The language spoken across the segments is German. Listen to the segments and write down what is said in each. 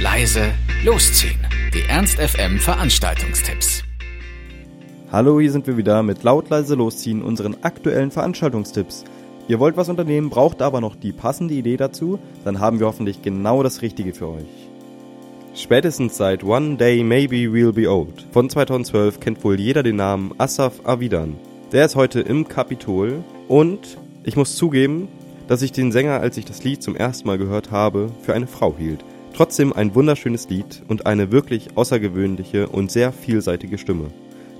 leise, losziehen. Die Ernst FM Veranstaltungstipps. Hallo, hier sind wir wieder mit laut leise losziehen unseren aktuellen Veranstaltungstipps. Ihr wollt was unternehmen, braucht aber noch die passende Idee dazu, dann haben wir hoffentlich genau das Richtige für euch. Spätestens seit One Day Maybe We'll Be Old von 2012 kennt wohl jeder den Namen Asaf Avidan. Der ist heute im Kapitol und ich muss zugeben, dass ich den Sänger, als ich das Lied zum ersten Mal gehört habe, für eine Frau hielt. Trotzdem ein wunderschönes Lied und eine wirklich außergewöhnliche und sehr vielseitige Stimme.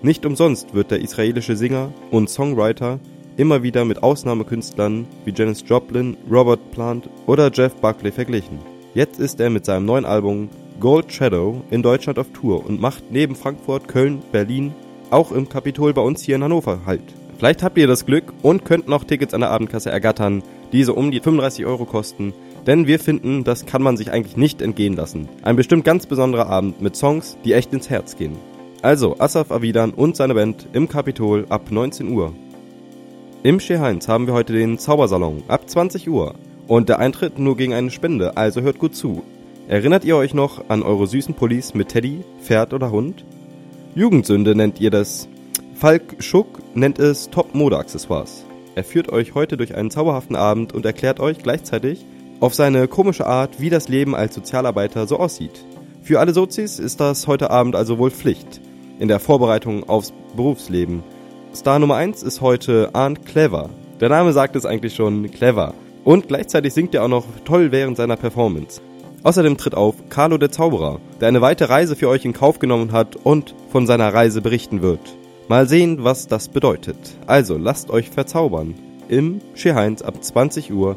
Nicht umsonst wird der israelische Singer und Songwriter immer wieder mit Ausnahmekünstlern wie Janis Joplin, Robert Plant oder Jeff Buckley verglichen. Jetzt ist er mit seinem neuen Album Gold Shadow in Deutschland auf Tour und macht neben Frankfurt, Köln, Berlin auch im Kapitol bei uns hier in Hannover Halt. Vielleicht habt ihr das Glück und könnt noch Tickets an der Abendkasse ergattern, die so um die 35 Euro kosten. Denn wir finden, das kann man sich eigentlich nicht entgehen lassen. Ein bestimmt ganz besonderer Abend mit Songs, die echt ins Herz gehen. Also Asaf Avidan und seine Band im Kapitol ab 19 Uhr. Im Schee Heinz haben wir heute den Zaubersalon ab 20 Uhr. Und der Eintritt nur gegen eine Spende, also hört gut zu. Erinnert ihr euch noch an eure süßen Pullis mit Teddy, Pferd oder Hund? Jugendsünde nennt ihr das Falk Schuck nennt es Top-Mode-Accessoires. Er führt euch heute durch einen zauberhaften Abend und erklärt euch gleichzeitig auf seine komische Art, wie das Leben als Sozialarbeiter so aussieht. Für alle Sozis ist das heute Abend also wohl Pflicht in der Vorbereitung aufs Berufsleben. Star Nummer 1 ist heute Arndt Clever. Der Name sagt es eigentlich schon, clever. Und gleichzeitig singt er auch noch toll während seiner Performance. Außerdem tritt auf Carlo der Zauberer, der eine weite Reise für euch in Kauf genommen hat und von seiner Reise berichten wird. Mal sehen, was das bedeutet. Also lasst euch verzaubern. Im Scheheinz ab 20 Uhr